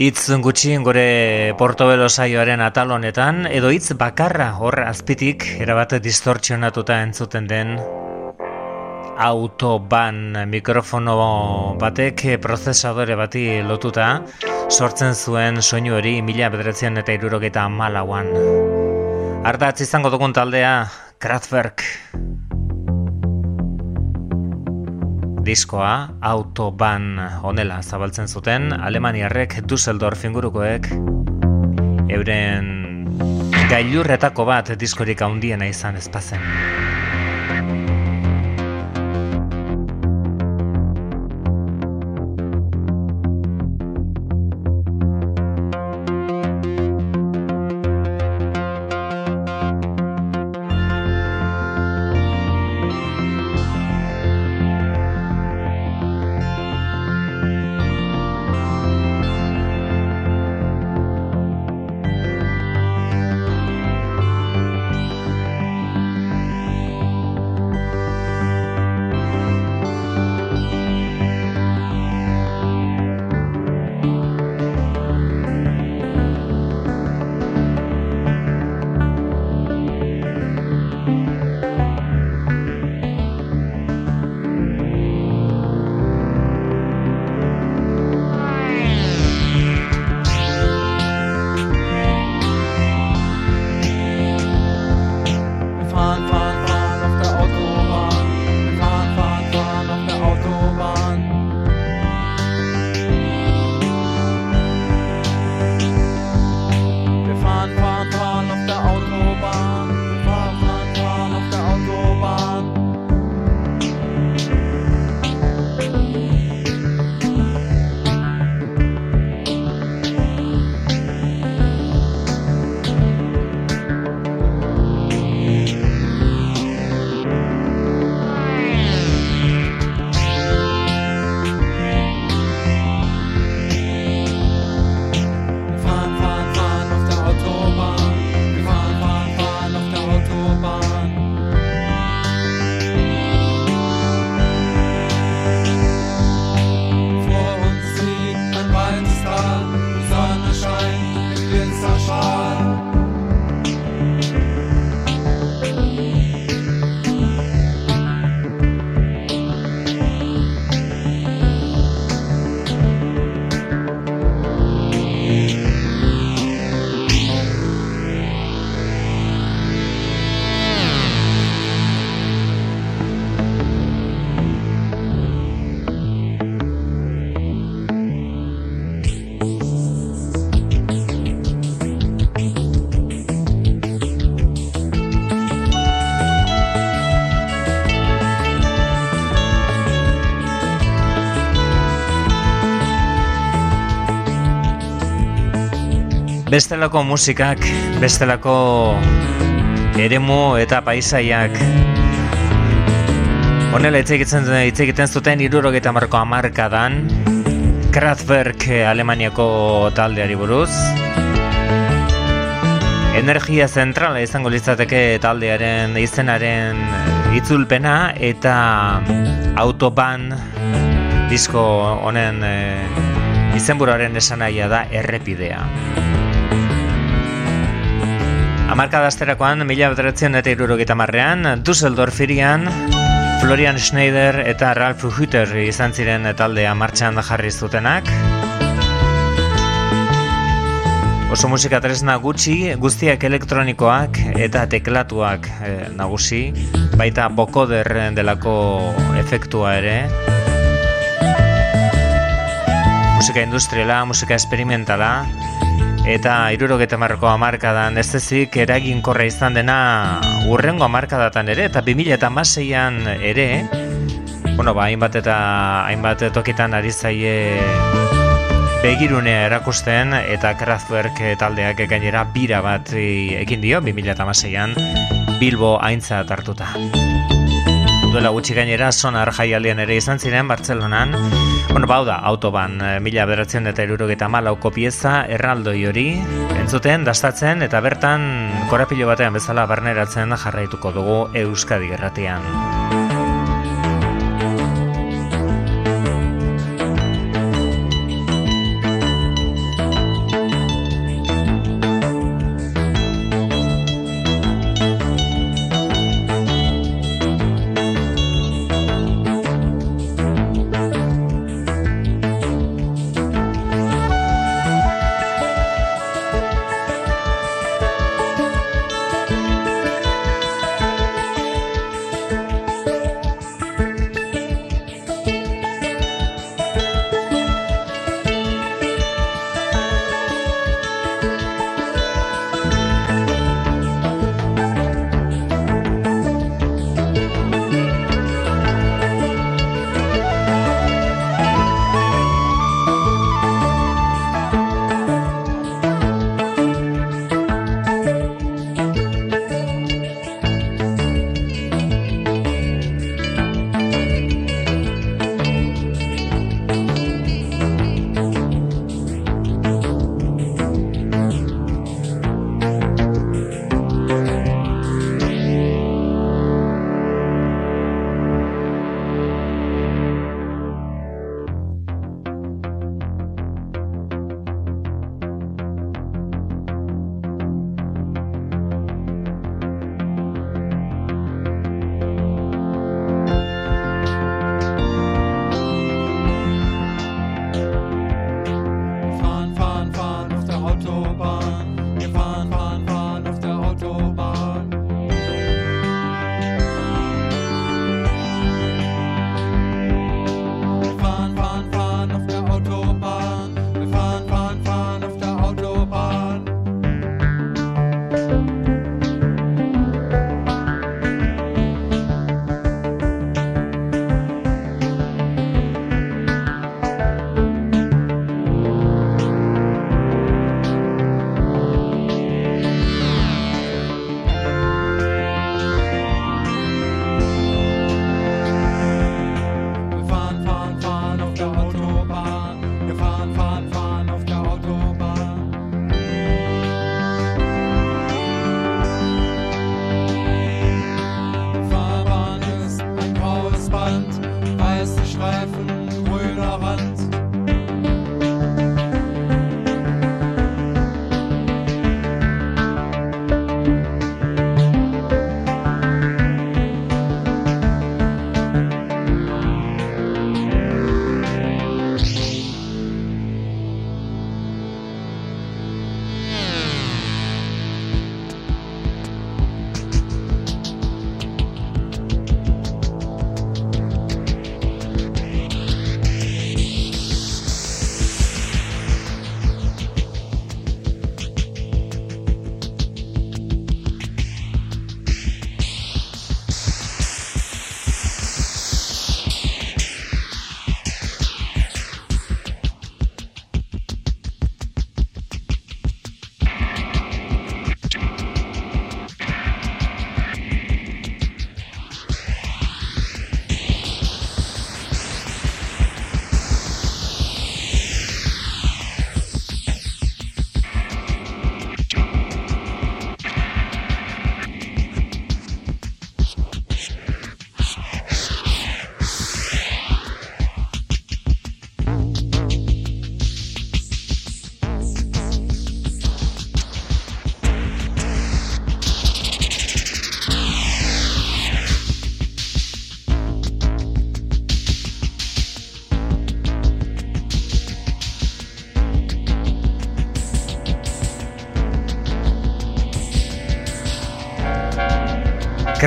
Itz gutxi gore Portobelo saioaren atal honetan edo hitz bakarra hor azpitik erabat distortzionatuta entzuten den autoban mikrofono batek prozesadore bati lotuta sortzen zuen soinu hori mila bedretzen eta irurogeta malauan. Ardatz izango dugun taldea, Kraftwerk. Diskoa autoban honela zabaltzen zuten Alemaniarrek Düsseldorf ingurukoek euren gailurretako bat diskorik handiena izan ezpazen. Bestelako musikak, bestelako eremu eta paisaiak. Honela hitz egiten hitz egiten zuten 70 marko hamarkadan Kraftwerk Alemaniako taldeari buruz. Energia zentrala izango litzateke taldearen izenaren itzulpena eta autoban disko honen e, izenburuaren esanaia da errepidea. Amarka dazterakoan, mila bederatzen eta irurogeta marrean, Dusseldorf irian, Florian Schneider eta Ralph Hütter izan ziren taldea martxan jarri zutenak. Oso musika tresna gutxi, guztiak elektronikoak eta teklatuak e, nagusi, baita bokoder delako efektua ere. Musika industriala, musika esperimentala, eta irurogeta marroko amarkadan ez ezik eraginkorra izan dena urrengo amarkadatan ere, eta 2000 eta maseian ere, bueno, ba, hainbat eta hainbat tokitan ari zaie begirunea erakusten eta Kraftwerk taldeak gainera bira bat ekin dio 2006an Bilbo aintza hartuta. Duela gutxi gainera sonar jaialdian ere izan ziren Bartzelonan. Bueno, bau da, autoban, mila beratzen eta erurogeta malauko pieza, erraldoi hori, entzuten, dastatzen, eta bertan korapilo batean bezala barneratzen jarraituko dugu Euskadi gerratian.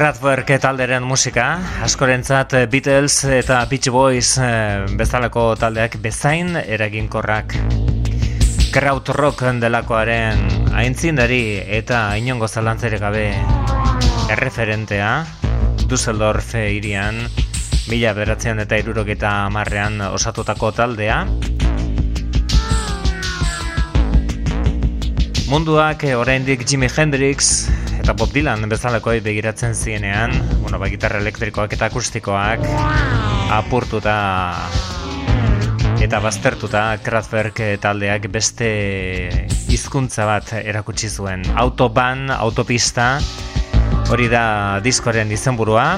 Kraftwerk talderen musika, askorentzat Beatles eta Beach Boys eh, bezalako taldeak bezain eraginkorrak. Kraut rock delakoaren aintzindari eta inongo zalantzere gabe erreferentea Dusseldorf irian mila beratzen eta iruroketa marrean osatutako taldea. Munduak oraindik Jimi Hendrix eta Bob Dylan bezalako begiratzen zienean, bueno, ba, gitarra elektrikoak eta akustikoak apurtuta eta baztertuta Kraftwerk taldeak beste hizkuntza bat erakutsi zuen. Autoban, autopista, hori da diskoren izenburua.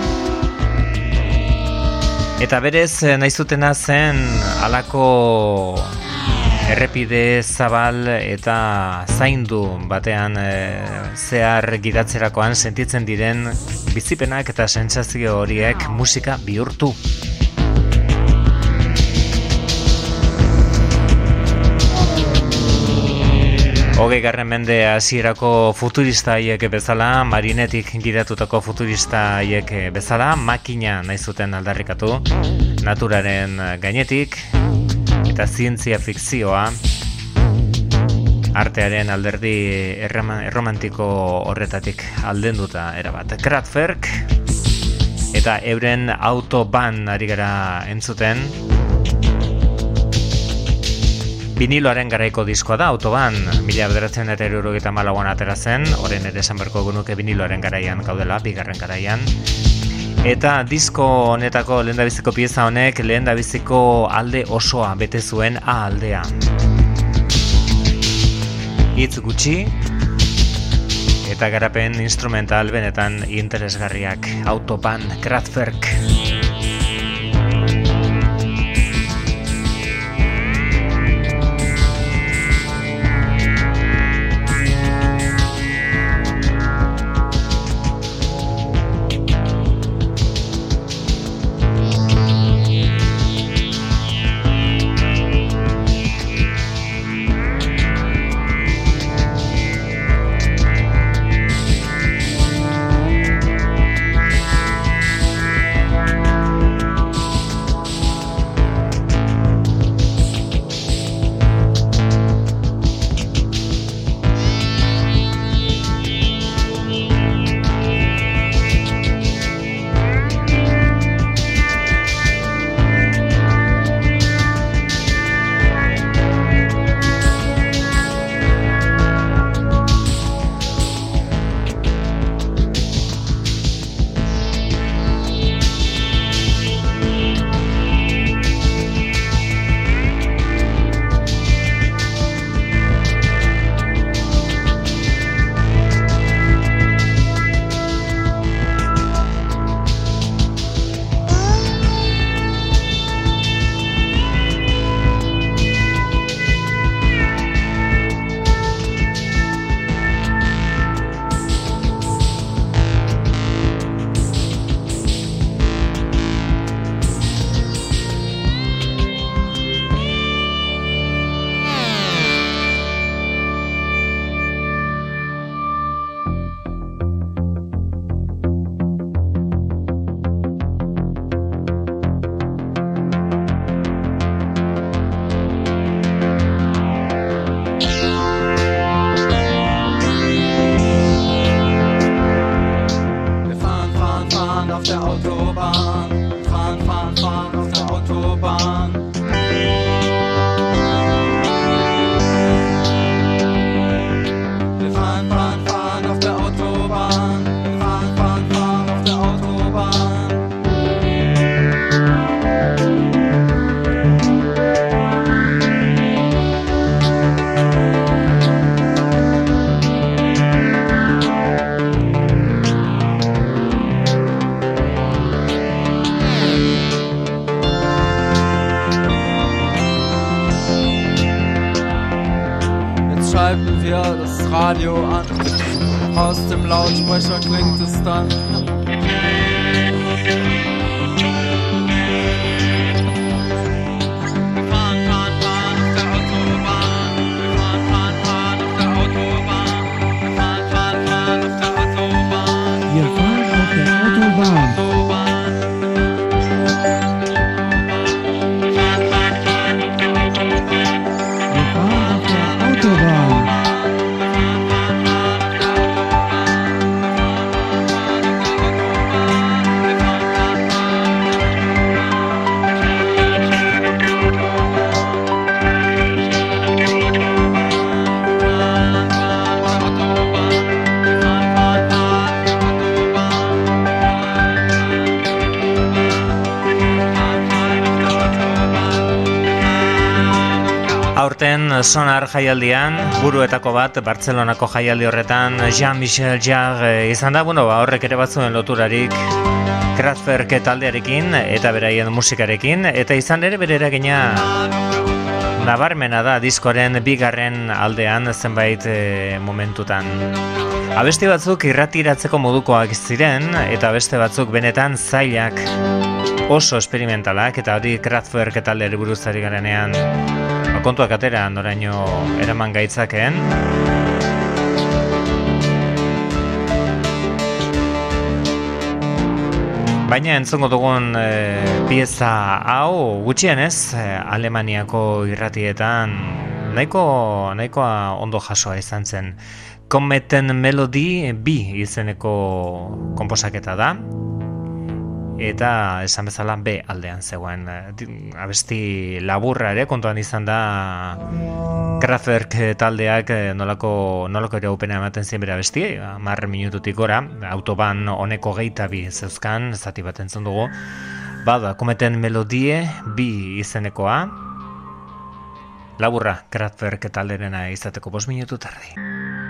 Eta berez, nahi zutena zen alako errepide zabal eta zaindu batean e, zehar gidatzerakoan sentitzen diren bizipenak eta sentsazio horiek musika bihurtu. Hogei garren mende hasierako futurista haiek bezala, marinetik gidatutako futurista haiek bezala, makina nahi zuten aldarrikatu, naturaren gainetik, eta zientzia fikzioa artearen alderdi erromantiko horretatik aldenduta erabat. Kraftwerk eta euren autoban ari gara entzuten. Biniloaren garaiko diskoa da, autoban, mila bederatzen eta erurogeta malauan atera zen, horren ere esan berko gunuke biniloaren garaian gaudela, bigarren garaian, Eta disko honetako lehendabiziko pieza honek lehendabiziko alde osoa bete zuen A aldea. Itz gutxi eta garapen instrumental benetan interesgarriak Autobahn Kraftwerk. Sonar jaialdian, buruetako bat, Bartzelonako jaialdi horretan, Jean-Michel Jarre izan da, bueno, ba, horrek ere batzuen loturarik, Kraftwerk taldearekin eta beraien musikarekin, eta izan ere bere eragina nabarmena da diskoaren bigarren aldean zenbait e, momentutan. Abesti batzuk irratiratzeko modukoak ziren, eta beste batzuk benetan zailak oso esperimentalak eta hori Kraftwerk eta alderi buruzari garenean kontuak atera noraino eraman gaitzakeen. Baina entzongo dugun e, pieza hau gutxienez e, Alemaniako irratietan nahiko nahikoa ondo jasoa izan zen. Kometen Melody bi izeneko konposaketa da eta esan bezala B aldean zegoen. Eh, abesti laburra ere kontuan izan da Kraftwerk taldeak eh, nolako nolako ere upena ematen zien bere abesti. Mar minututik gora autoban honeko geita bi zeuzkan zati bat entzun dugu. Bada kometen melodie bi izenekoa. Laburra Kraftwerk talderena izateko bos minutu tardi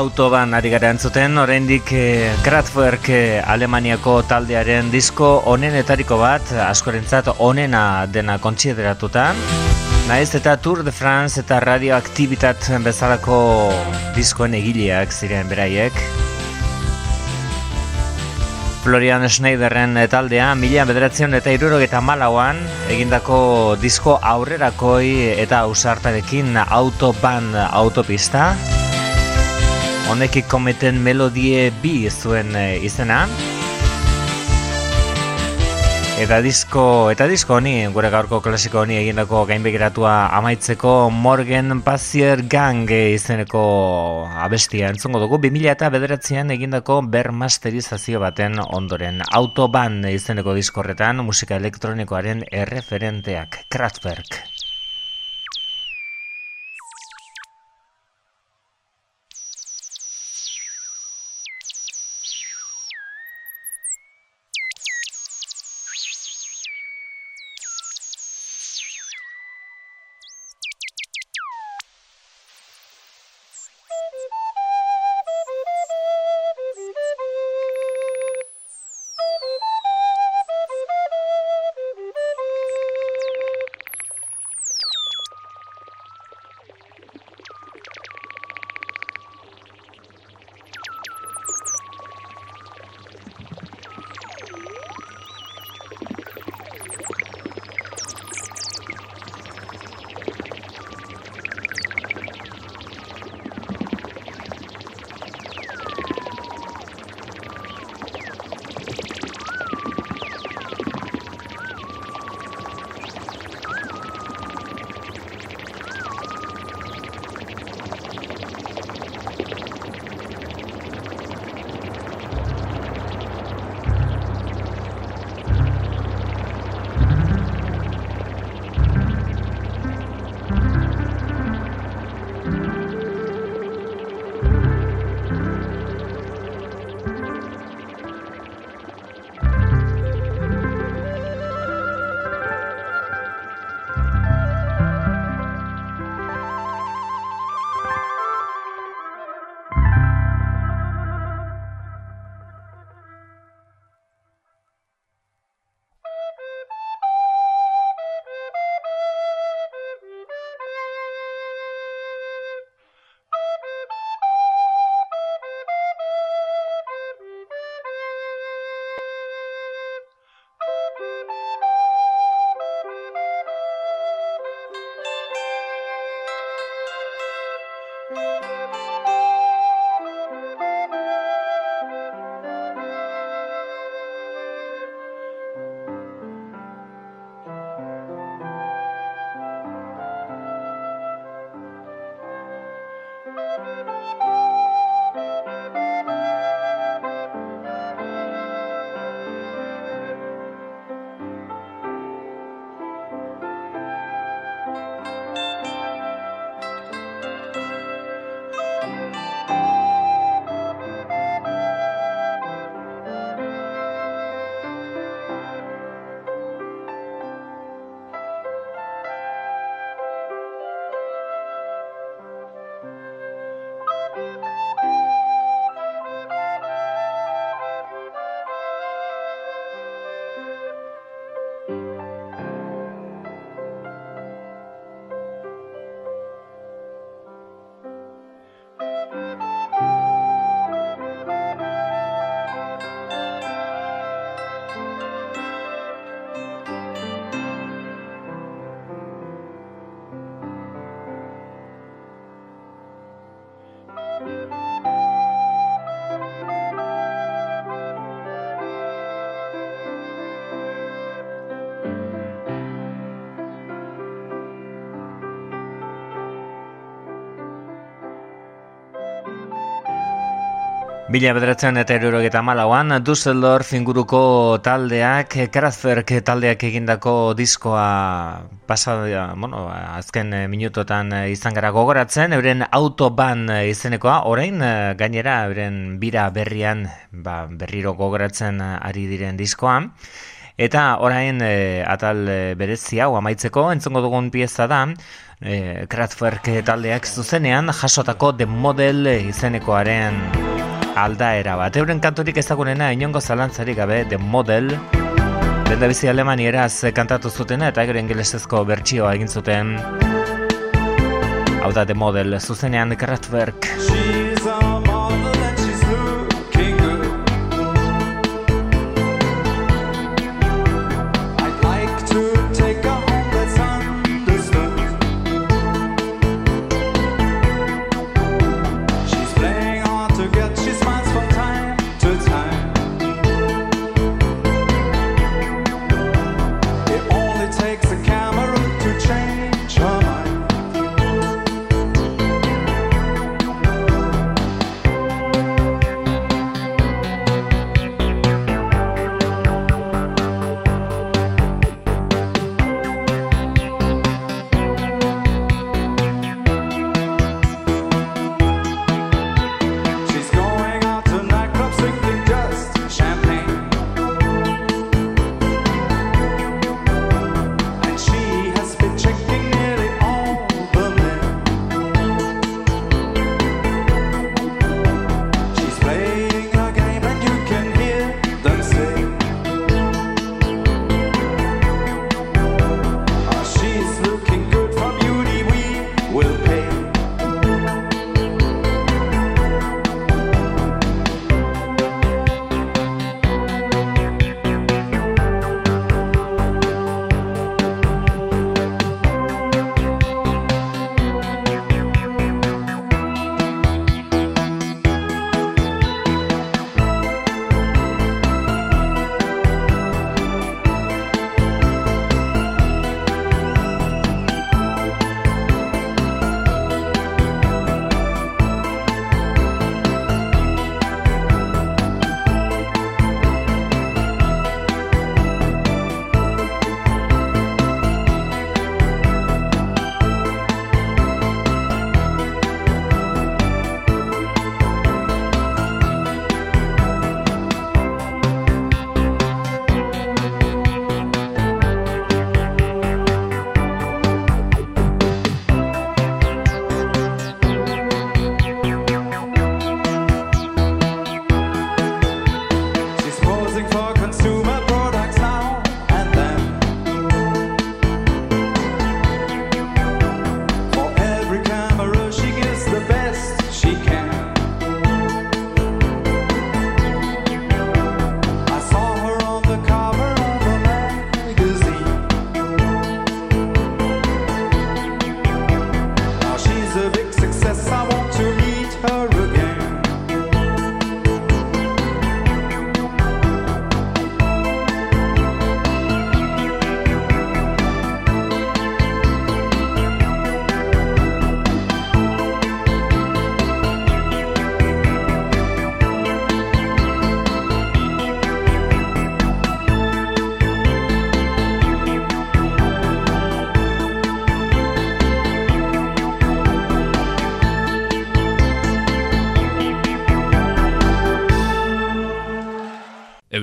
autoban ari gara entzuten, oraindik eh, Kraftwerk eh, Alemaniako taldearen disko onenetariko bat, askorentzat onena dena kontsideratuta. Naiz eta Tour de France eta radioaktibitat bezalako diskoen egileak ziren beraiek. Florian Schneiderren taldea mila bederatzen eta irurogeta malauan egindako disko aurrerakoi eta ausartarekin autoban autopista honekik kometen melodie bi zuen eh, izena Eta disko, eta disko honi, gure gaurko klasiko honi egindako gainbegiratua amaitzeko Morgan Pazier Gang izeneko abestia. Entzungo dugu 2000 eta bederatzean egindako bermasterizazio baten ondoren. Autoban izeneko diskorretan musika elektronikoaren erreferenteak Kraftwerk Mila bederatzen eta erurogeta malauan, Dusseldorf inguruko taldeak, Kraftwerk taldeak egindako diskoa pasa, bueno, azken minutotan izan gara gogoratzen, euren autoban izenekoa, orain gainera euren bira berrian ba, berriro gogoratzen ari diren diskoa. Eta orain e, atal e, berezi hau amaitzeko entzongo dugun pieza da e, Kraftwerk taldeak zuzenean jasotako The Model izenekoaren aldaera bat. Euren kanturik ezagunena inongo zalantzarik gabe The Model. Benda alemanieraz kantatu zutena eta gero ingelesezko bertsioa egin zuten. Hau da The Model zuzenean Kraftwerk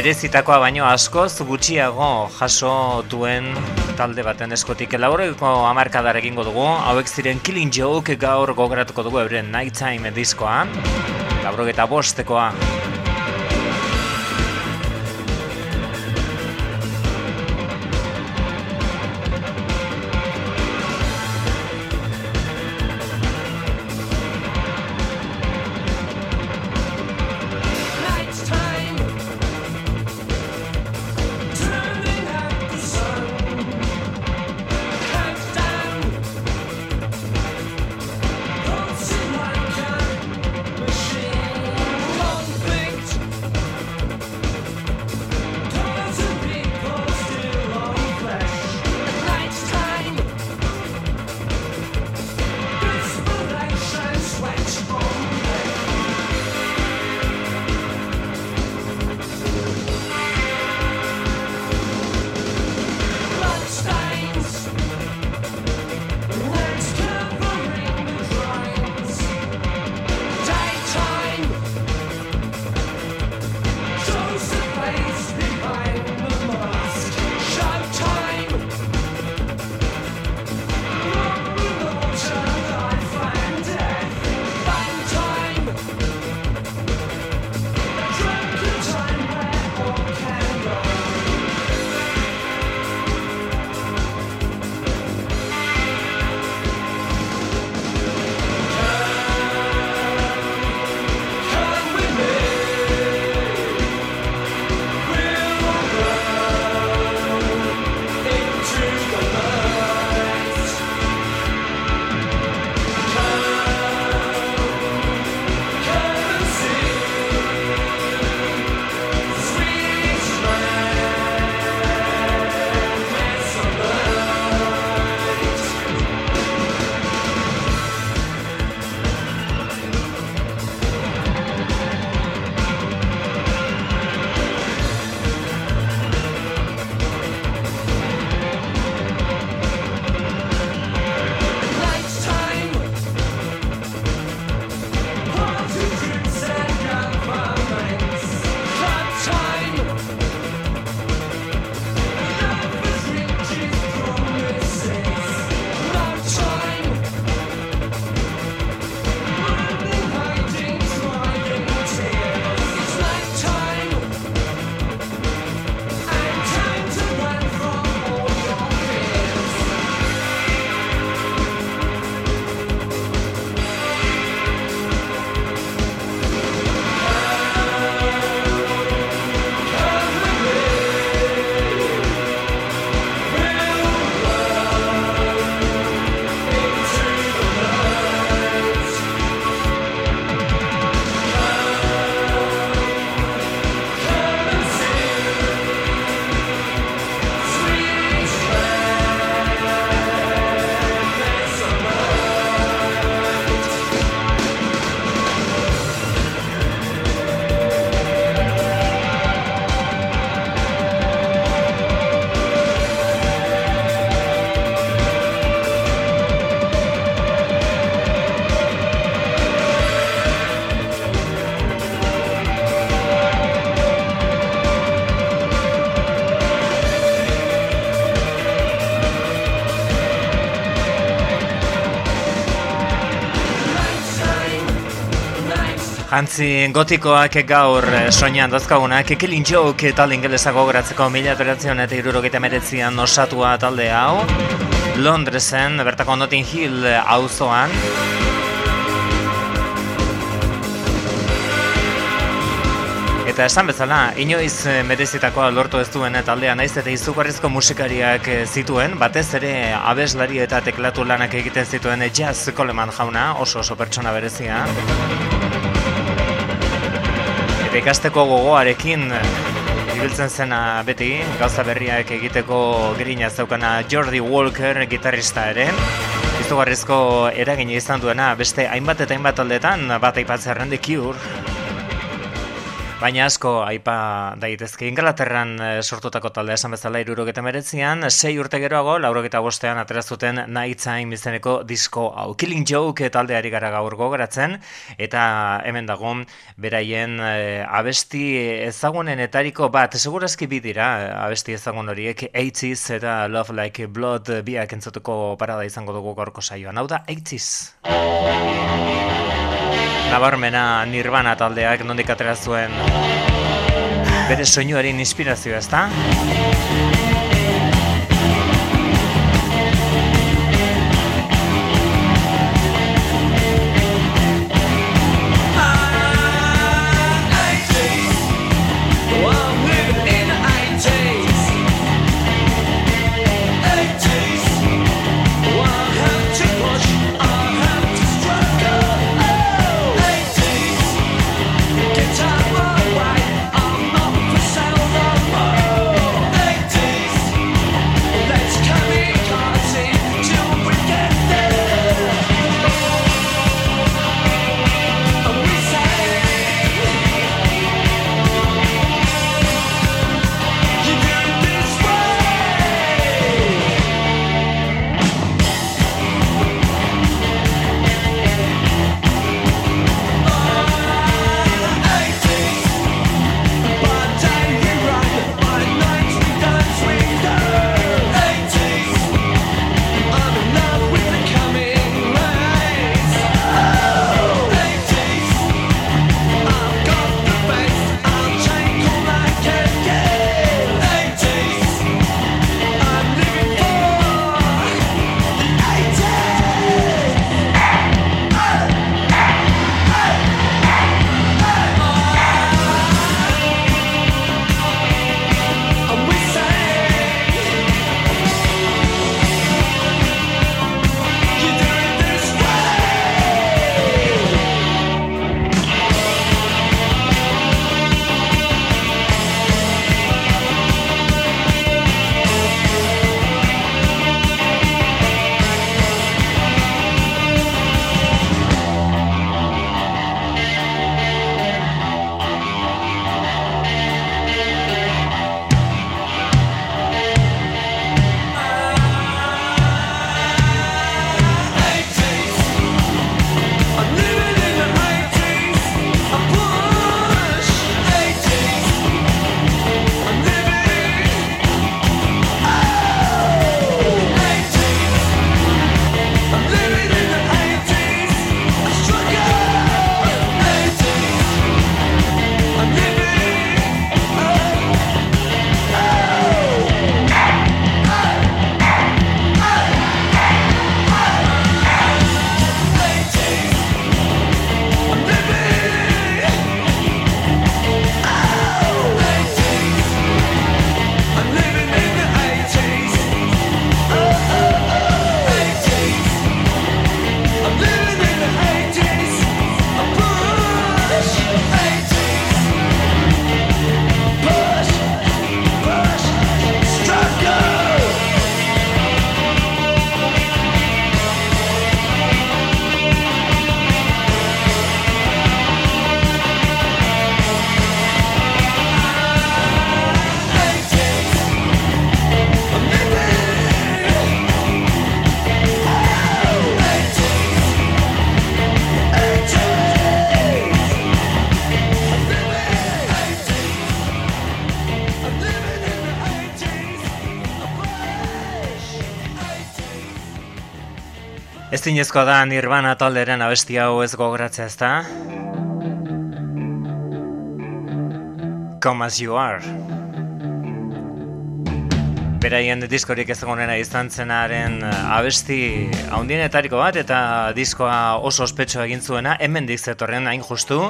Merezitakoa baino askoz gutxiago jaso duen talde baten eskotik elaboreko amarkadar egingo dugu. Hauek ziren Killing Joke gaur gogoratuko dugu euren Nighttime diskoa. Laurogeta bostekoa Jantzi gotikoak gaur eh, soinean dazkagunak Ekelin Joke talde ingelesago goratzeko mila operazion eta irurogeita meretzian osatua talde hau. Londresen, bertako Notting Hill auzoan. Eta esan bezala, inoiz eh, merezitakoa lortu ez duen taldea naiz eta izugarrizko musikariak eh, zituen, batez ere abeslari eta teklatu lanak egiten zituen Jazz Coleman jauna, oso oso pertsona berezia ikasteko gogoarekin ibiltzen zena beti, gauza berriak egiteko grina zeukana Jordi Walker gitarrista ere. Izugarrizko eragin izan duena, beste hainbat eta hainbat aldetan, bat aipatzerren The Cure, Baina asko aipa daitezke Inglaterran eh, sortutako talde esan bezala irurogeta meretzian, sei urte geroago, laurogeta bostean aterazuten Night Time izeneko disko hau. Killing Joke taldeari gara gaur gogaratzen, eta hemen dago beraien e, abesti ezagunen etariko bat, segurazki bidira abesti ezagun horiek, 80s eta Love Like Blood biak entzutuko parada izango dugu gorko saioan. Hau da, 80s! Nabarmena Nirvana taldeak nondik atera zuen bere soinuaren inspirazioa, ezta? Ez dinezkoa da nirvana talderen abesti hau ez gogoratzea ezta? Come as you are. Beraien diskorik ez egonena izan zenaren eh, abesti haundienetariko bat eta diskoa oso ospetsu egin zuena hemen zetorren hain justu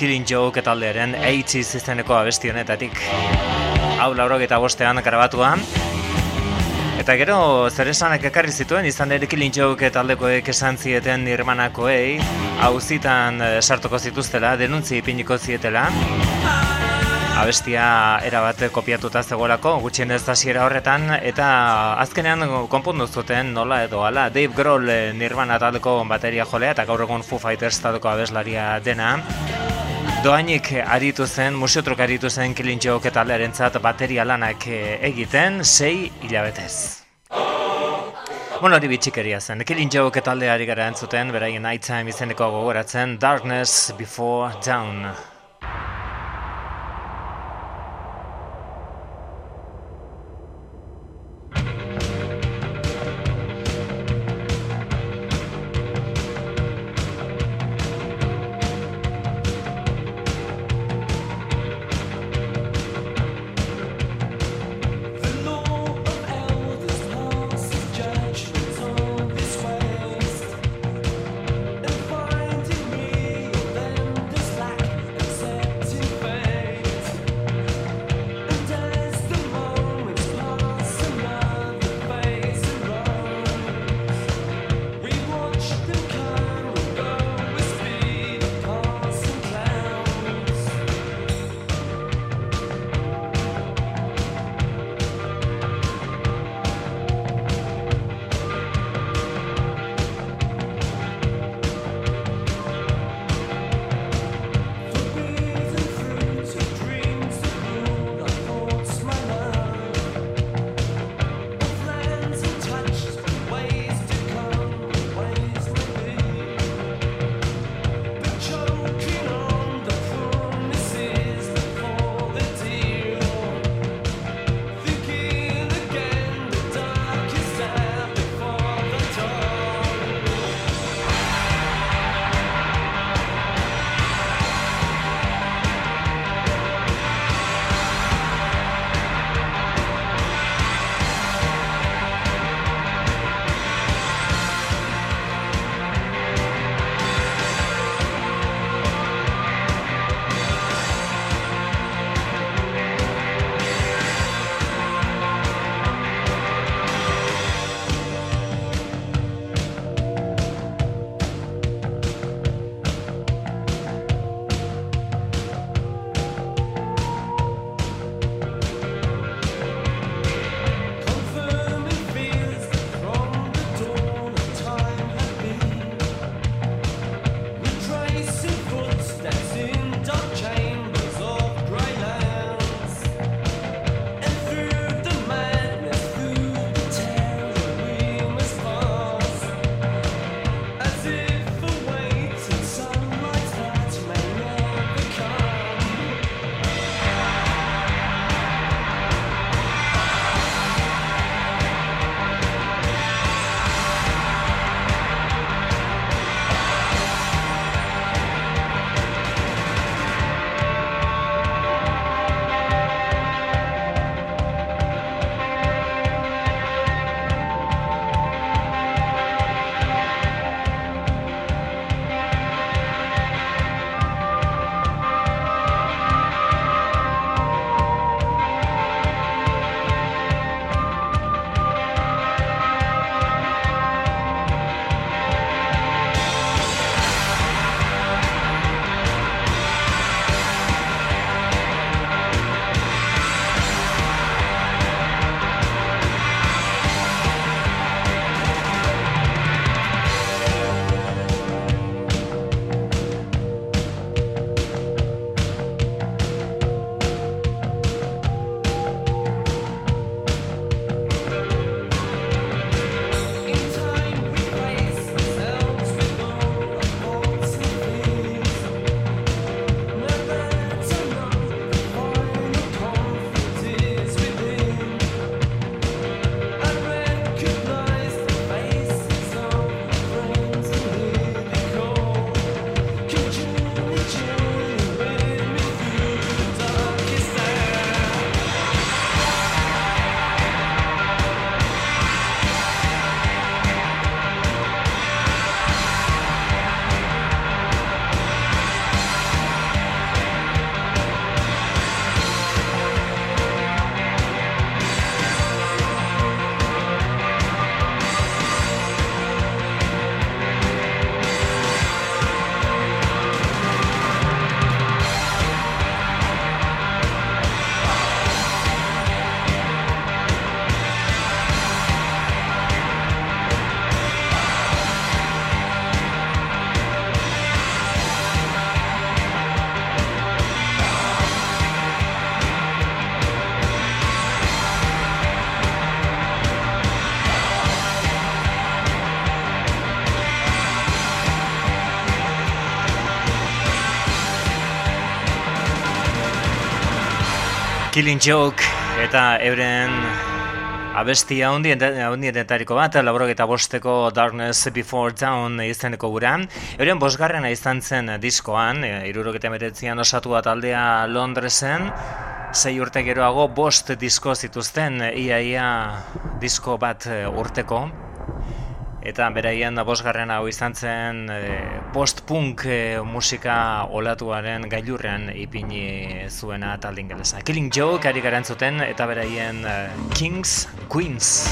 Killing Joke taldearen 80s izeneko abesti honetatik. Hau laurok eta bostean karabatuan. Eta gero zer esanak ekarri zituen izan ere Killing Joke taldekoek esan zieten nirmanakoei hau zitan eh, sartuko zituztela, denuntzi ipiniko zietela abestia erabate kopiatuta zegoelako, gutxien ez hasiera horretan, eta azkenean konpundu zuten nola edo ala, Dave Grohl eh, Nirvana taldeko bateria jolea, eta gaur egun Foo Fighters taldeko abeslaria dena. Doainik aritu zen, musiotruk aritu zen Killing Joke zat bateria lanak eh, egiten, sei hilabetez. Bueno, hori bitxikeria zen. Killing Joke taldeari gara entzuten, beraien Nighttime izeneko gogoratzen, Darkness Before Dawn. Killing Joke eta euren abestia hundienetariko bat, laborok eta bosteko Darkness Before Dawn izeneko gura. Euren bosgarrena izan zen diskoan, e, irurok eta meretzian osatu bat aldea Londresen, sei urte geroago bost disko zituzten, iaia ia disko bat e, urteko eta beraien bosgarren hau izan zen e, post-punk e, musika olatuaren gailurrean ipini zuena taldin geleza. Killing Joke ari garantzuten eta beraien e, Kings Queens.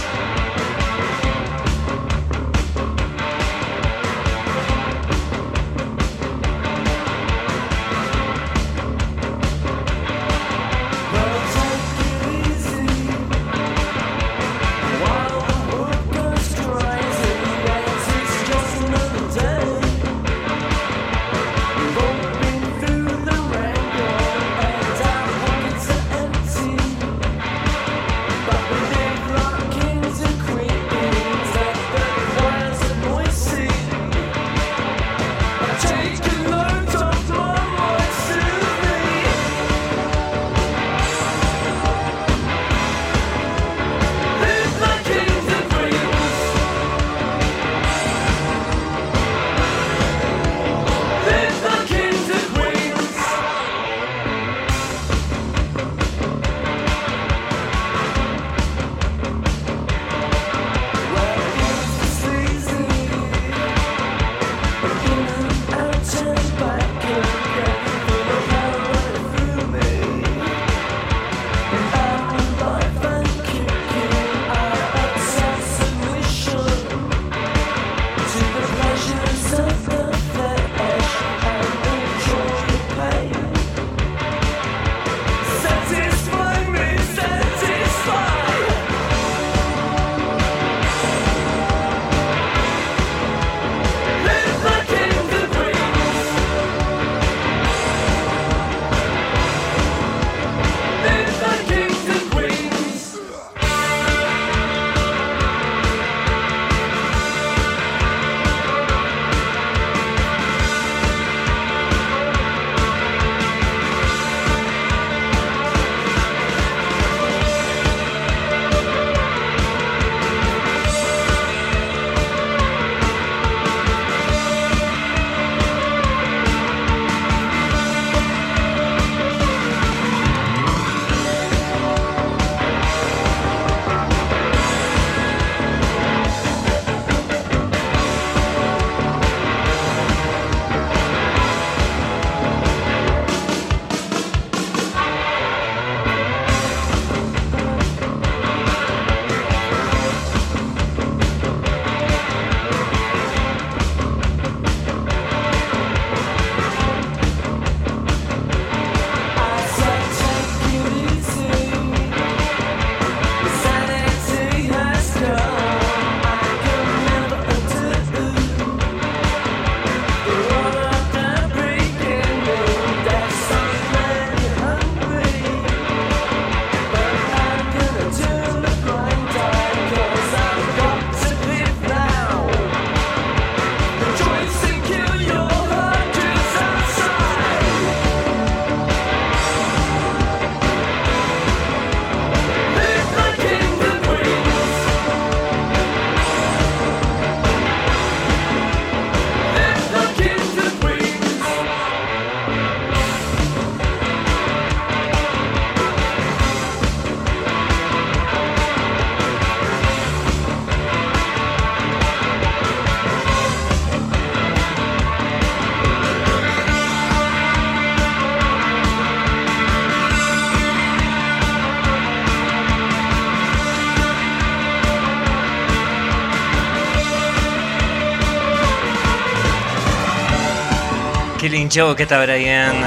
Joke eta beraien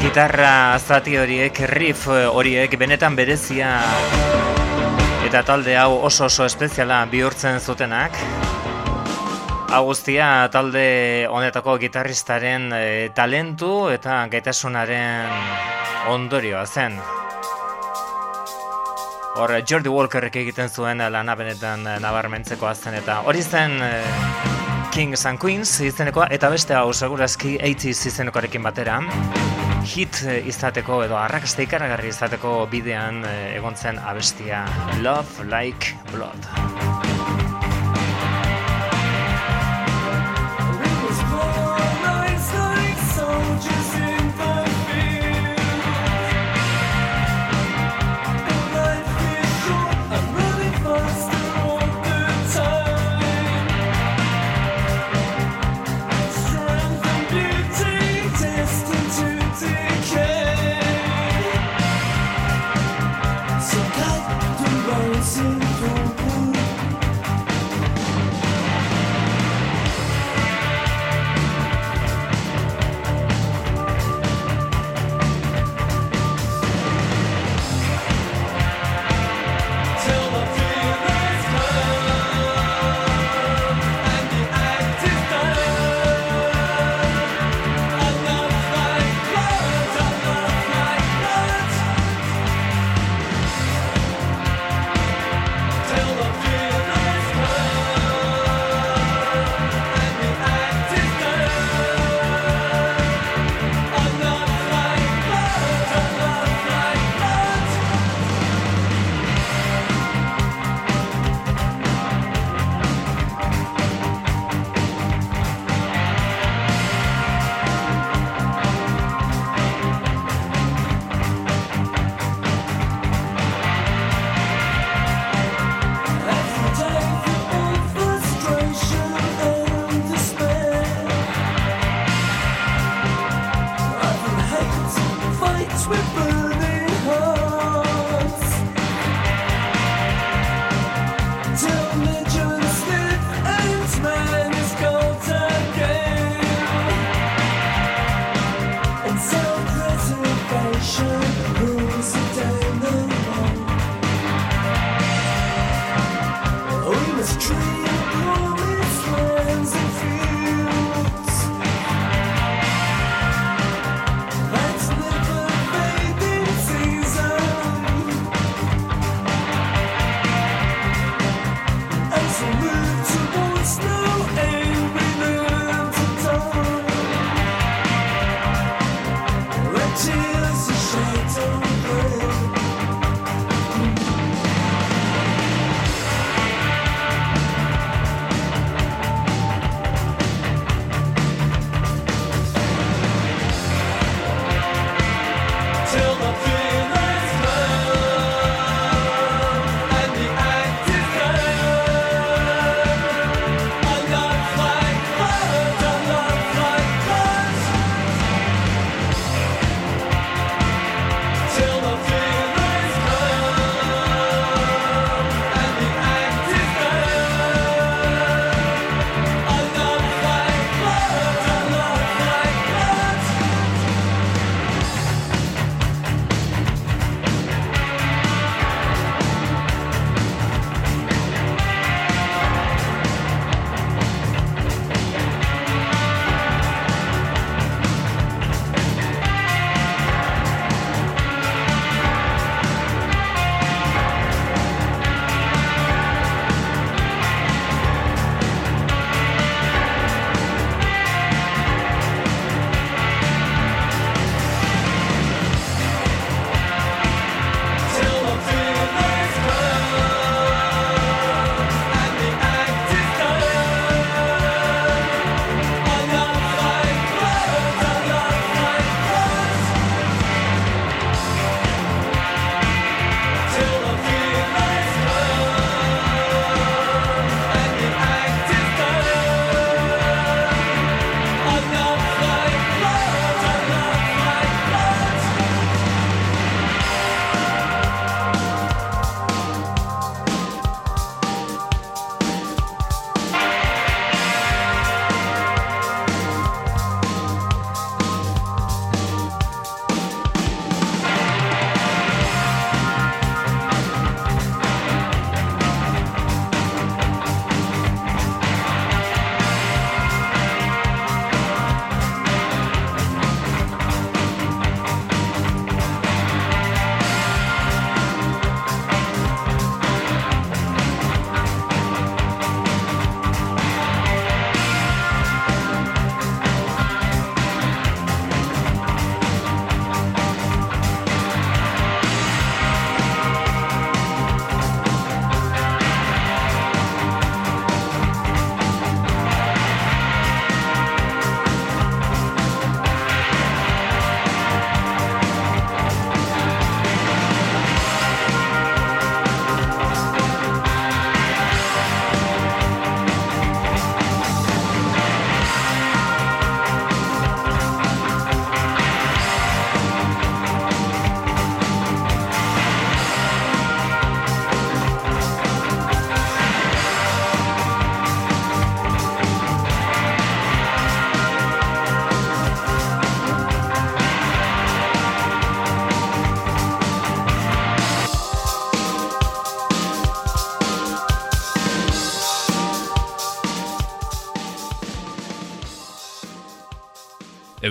gitarra zati horiek, riff horiek benetan berezia eta talde hau oso oso espeziala bihurtzen zutenak. Agustia talde honetako gitarristaren e, talentu eta gaitasunaren ondorioa zen. Hor, Jordi Walkerrek egiten zuen lana benetan nabarmentzeko azten eta hori zen e, Kings and Queens izenekoa eta beste hau segurazki 80s izenekoarekin batera. hit izateko edo arrakasta ikaragarri izateko bidean egon zen abestia Love Like Blood.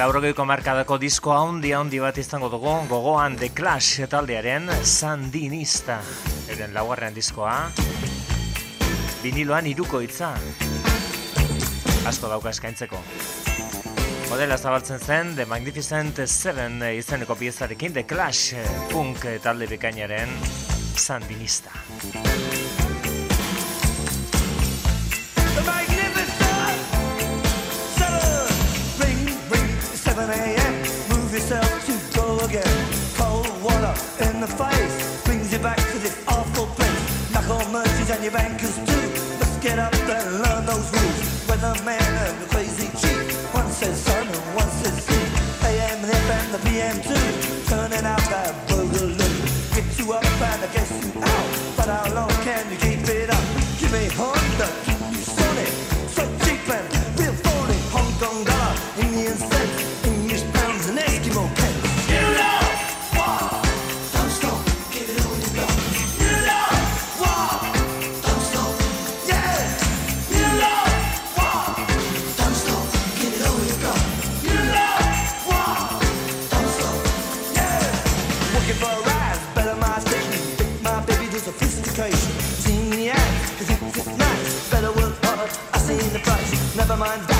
laurogeiko markadako disko handi handi bat izango dugu, gogoan The Clash taldearen Sandinista, eren laugarren diskoa, viniloan iruko hitza, asko dauka eskaintzeko. Modela zabaltzen zen The Magnificent Seven izeneko piezarekin The Clash punk talde bikainaren Sandinista. a.m. Move yourself to go again. Cold water in the face brings you back to this awful place. Knuckle merchants and your bankers too. Let's get up and learn those rules. Weatherman and the crazy chief. One says sun and one says sea. A.M. hip the PM too. Turning out that boogaloo. Get you up and I guess you out. But how long can you keep it up? Give me Honda. never mind.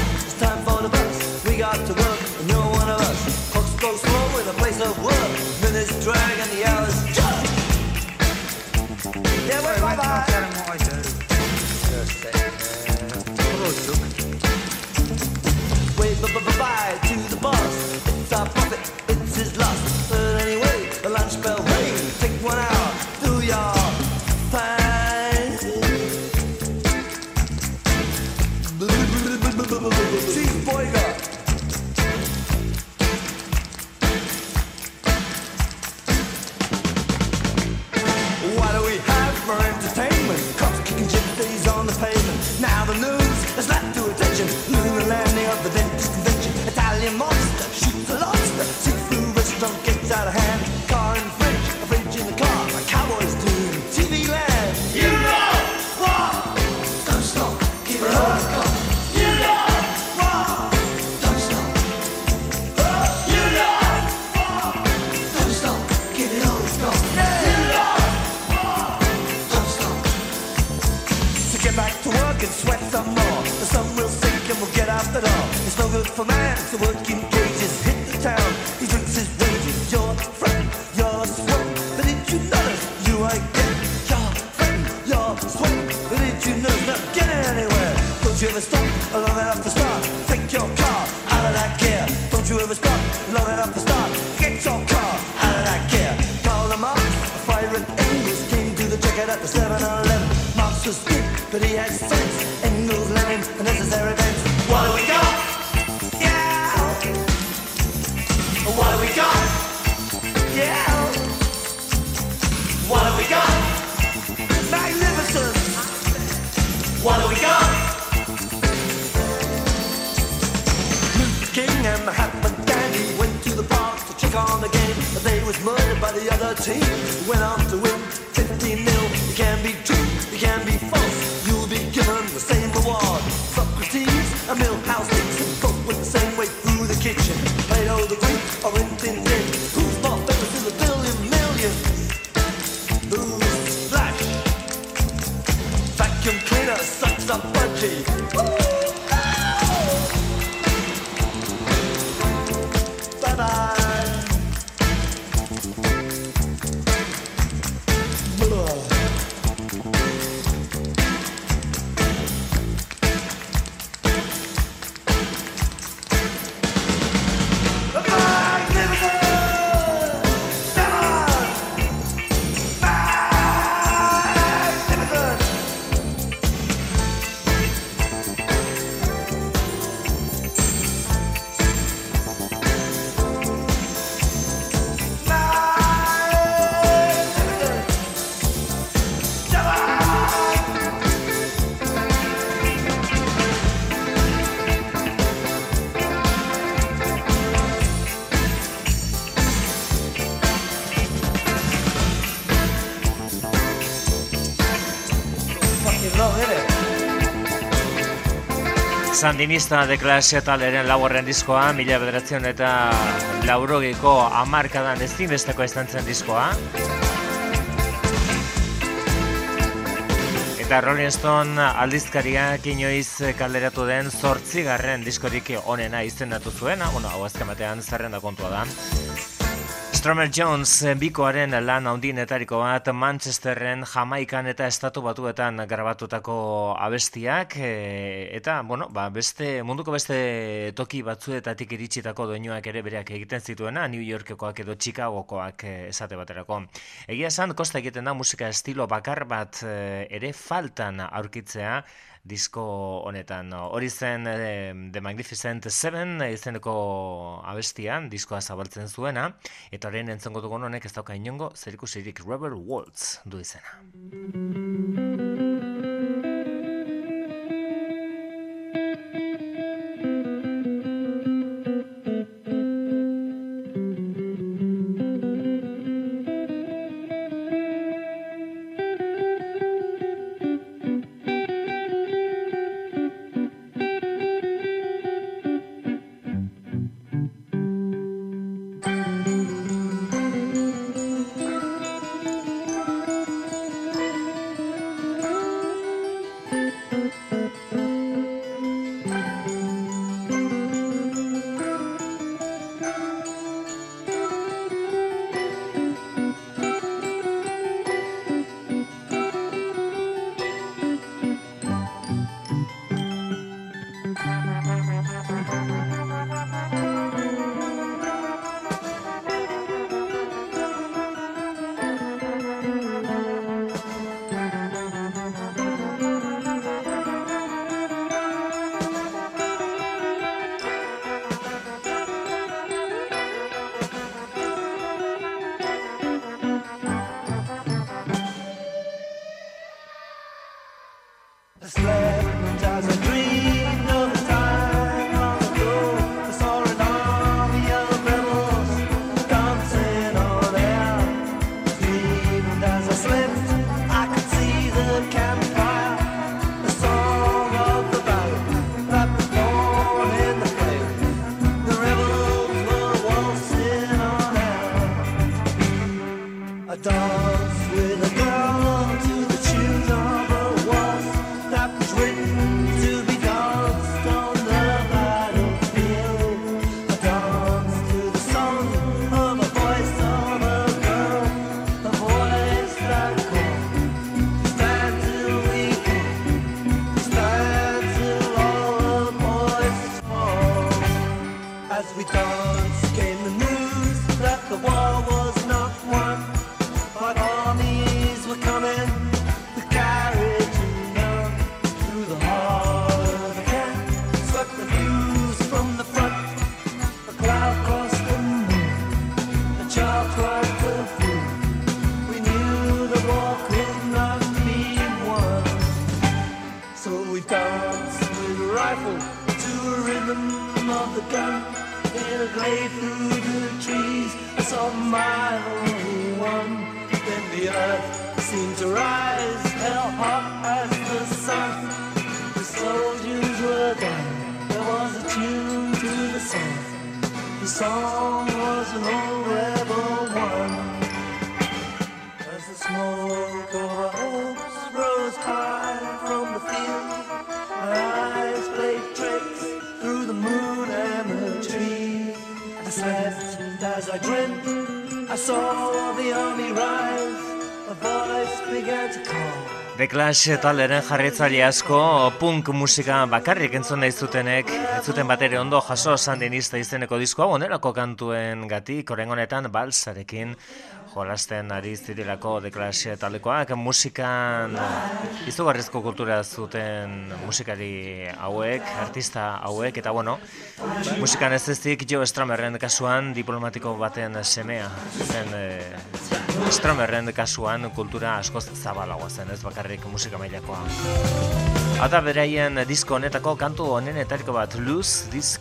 Sandinista de klase taleren laugarren diskoa, mila bederatzen eta laurogiko amarkadan ez dinbesteko estantzen diskoa. Eta Rolling Stone aldizkariak inoiz kalderatu den zortzigarren diskorik onena izendatu zuena, bueno, hau azken batean zerrenda kontua da. Stromer Jones eh, bikoaren lan handienetariko bat Manchesterren, Jamaikan eta Estatu Batuetan grabatutako abestiak e, eta bueno, ba, beste munduko beste toki batzuetatik iritsitako doinuak ere bereak egiten zituena New Yorkekoak edo Chicagokoak eh, esate baterako. Egia esan kosta egiten da musika estilo bakar bat ere faltan aurkitzea disko honetan. Hori zen e, The Magnificent Seven izeneko abestian, diskoa zabaltzen zuena, eta horrein entzongo dugun honek ez dauka inongo, zer ikusirik Rebel Waltz du izena. me down. Clash taleren jarritzaile asko punk musika bakarrik entzun nahi zutenek. Ez zuten batere ondo jaso sandinista izeneko diskoa onerako kantuen gati koren honetan balsarekin jolasten ari zirilako Clash talekoak musikan izugarrizko kultura zuten musikari hauek, artista hauek eta bueno, musikan ez ezik Jo Stramerren kasuan diplomatiko baten semea zen e, Stromerren kasuan kultura askoz zabalagoa zen, ez bakarrik musika mailakoa. Ata beraien disko honetako kantu honenetariko bat, Lose This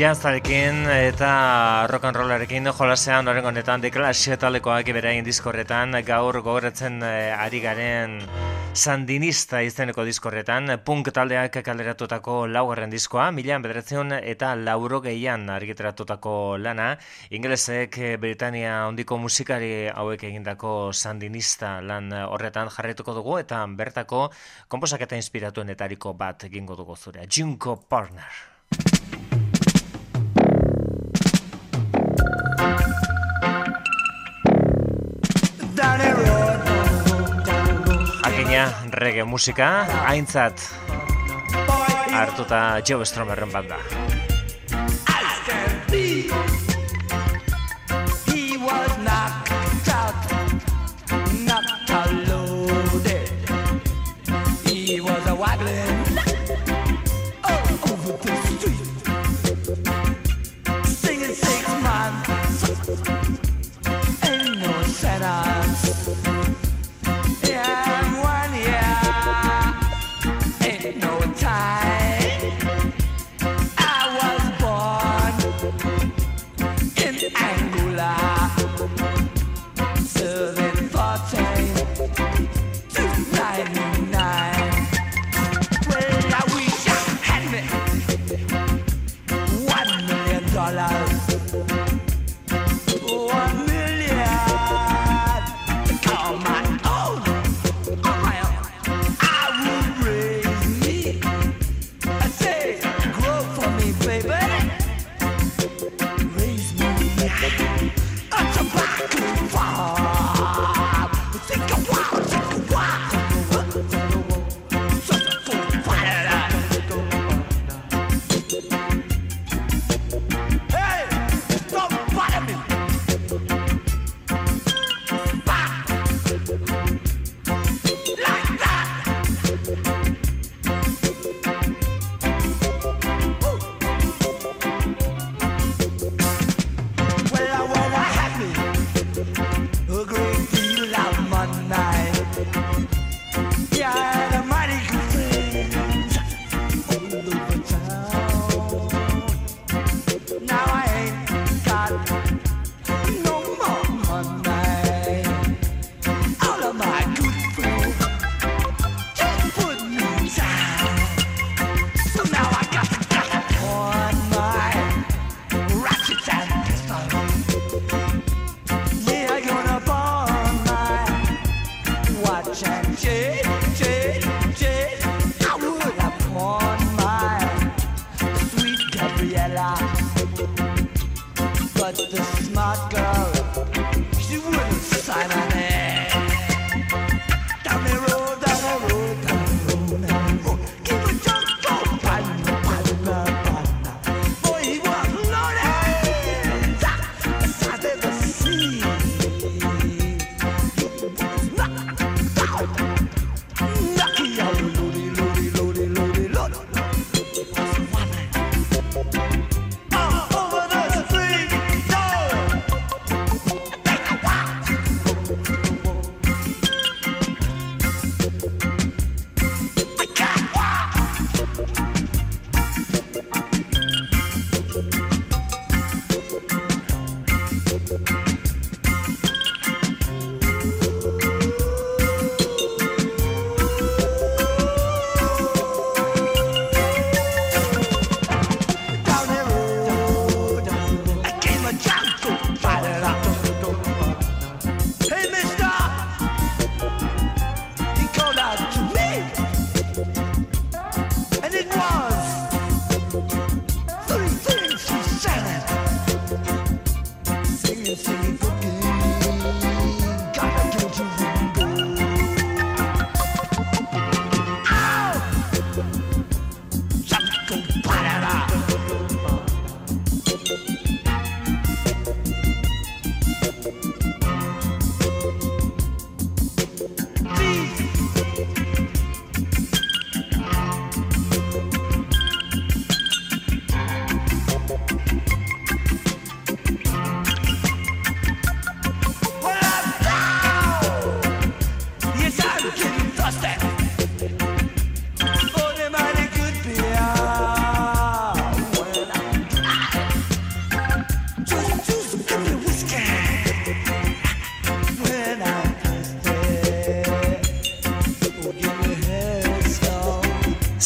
jazzarekin eta rock and rollarekin jolasean horren honetan deklasio talekoak berain diskorretan gaur gogoratzen eh, ari garen sandinista izeneko diskorretan punk taldeak kalderatutako laugarren diskoa milan bederatzen eta lauro gehian argiteratutako lana. Inglesek eh, Britania ondiko musikari hauek egindako sandinista lan horretan jarretuko dugu eta bertako komposak eta inspiratuenetariko bat egingo dugu zure. Junko Partner Jakina reggae musika, haintzat hartuta Joe Stromerren banda. Dollars.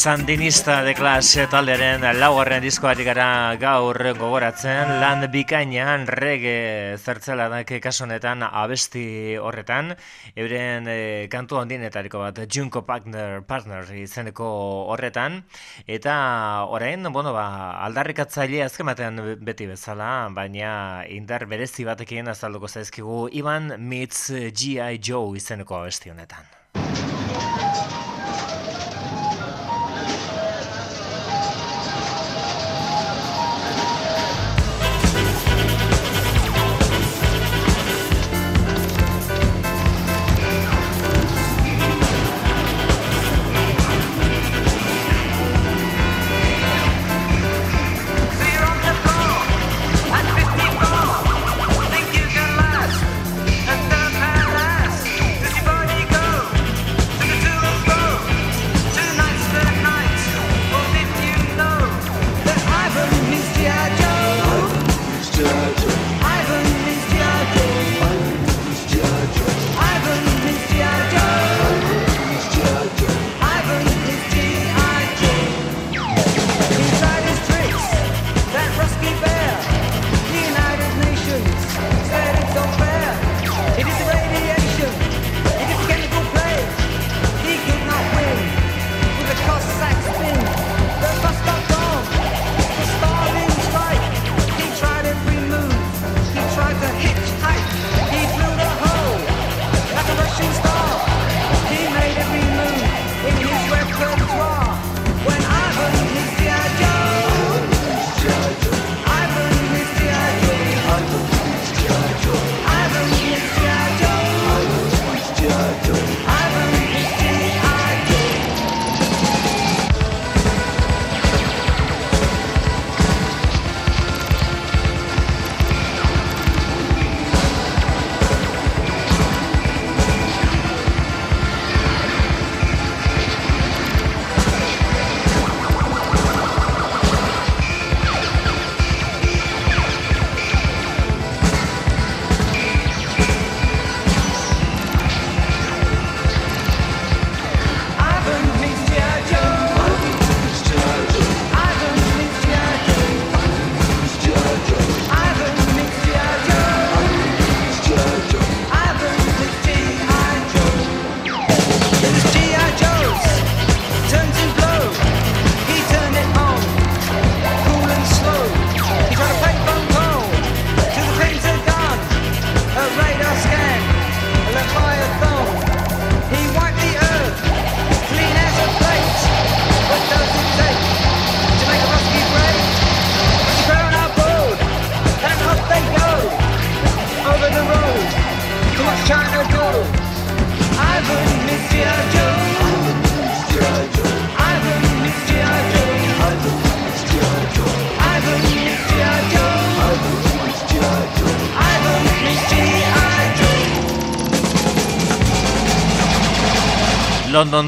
Sandinista de clase taldearen laugarren diskoari gara gaur gogoratzen lan bikainan rege zertzela da honetan abesti horretan euren e, kantu handinetariko bat Junko Partner, Partner izeneko horretan eta orain bueno, ba, aldarrikatzaile azken beti bezala baina indar berezi batekin azalduko zaizkigu Ivan Meets G.I. Joe izeneko abesti honetan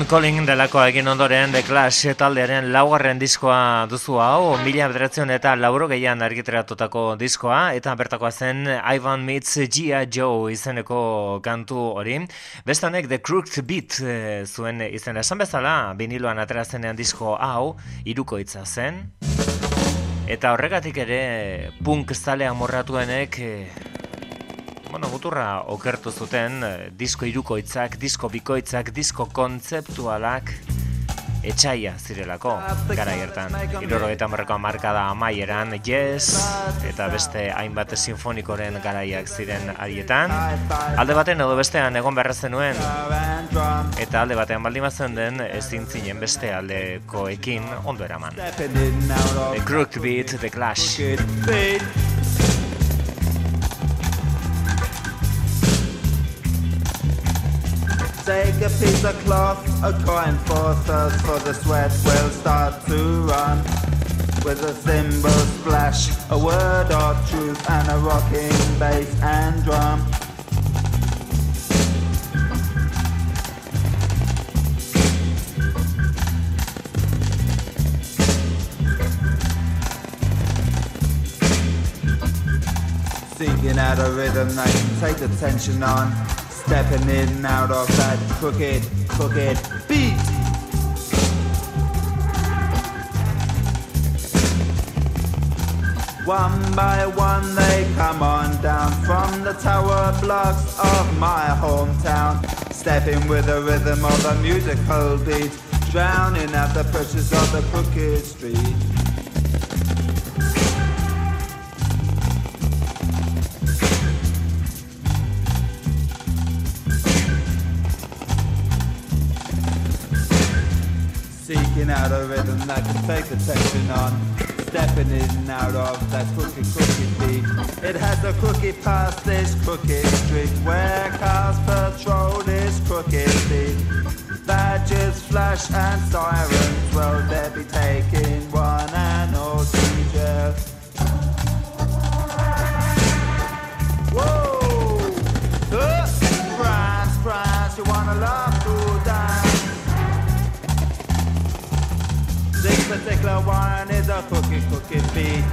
Calling delako egin ondoren The Clash taldearen laugarren diskoa duzu hau, mila bederatzen eta lauro gehian argiteratutako diskoa, eta bertakoa zen Ivan Meets Gia Joe izeneko kantu hori. Bestanek The Crooked Beat e, zuen izen esan bezala, biniloan aterazenean disko hau, iruko itza zen. Eta horregatik ere, punk zalea morratuenek, e, bueno, muturra okertu zuten eh, disko irukoitzak, disko bikoitzak, disko kontzeptualak etxaia zirelako gara hiertan. Iroro eta marreko marka da amaieran, yes, eta beste hainbat sinfonikoren garaiak ziren adietan. Alde baten edo bestean egon beharra zenuen, eta alde batean baldin bazen den ezin zinen beste aldekoekin ondo eraman. The Crook Beat, The Clash. Take a piece of cloth, a coin for thirst, for the sweat will start to run. With a cymbal splash, a word of truth, and a rocking bass and drum. Seeking out a rhythm that can take the tension on stepping in and out of that crooked, crooked beat. One by one they come on down from the tower blocks of my hometown. Stepping with the rhythm of the musical beat, drowning out the pressures of the crooked street. Out a rhythm that can take the tension on stepping in and out of that crooked, crooked beat. It has a crooked past this crooked street where cars patrol this crooked beat. Badges flash and sirens, well, they be taking one and all to. Whoa! Uh, brass, brass, you wanna love particular one is a cookie cookie beat.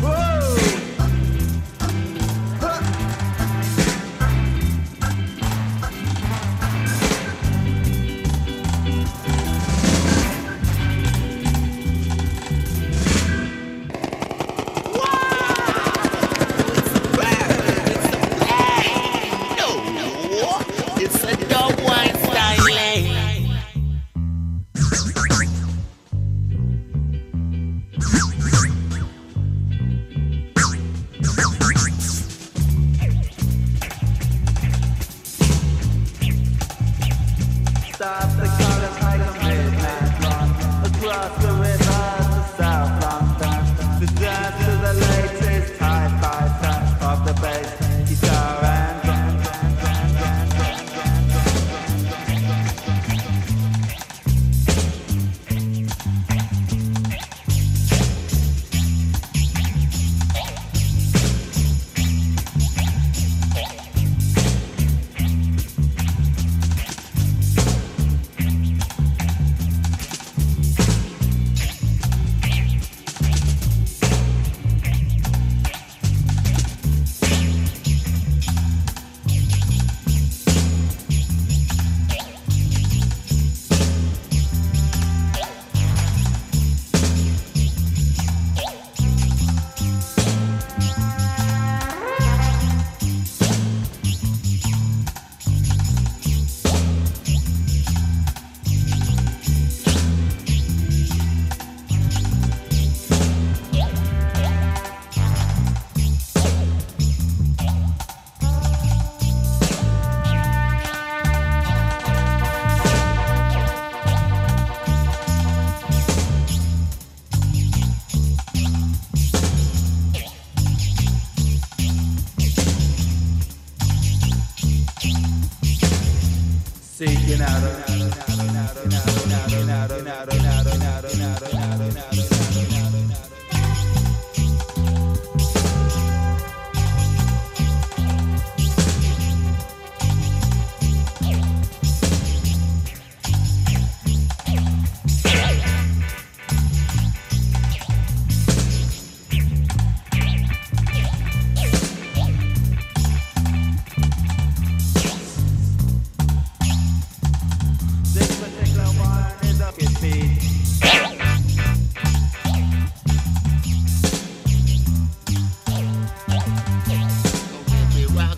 Whoa!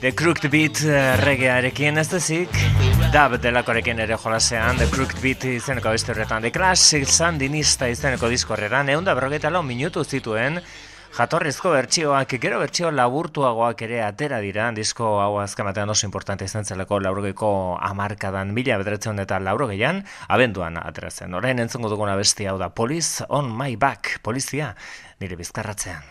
The Crooked Beat eh, regearekin ez dezik, dab delakorekin ere jolasean, The Crooked Beat izeneko beste horretan, The Classic Sandinista izeneko diskorreran, egun da berrogeita lau minutu zituen, jatorrizko bertsioak, gero bertsio laburtuagoak ere atera dira, disko hau azken batean oso importante izan zelako laurogeiko amarkadan, mila bederatzen eta laurogeian, abenduan atera zen. Orain entzungo duguna bestia hau da, Police on my back, polizia, nire bizkarratzean.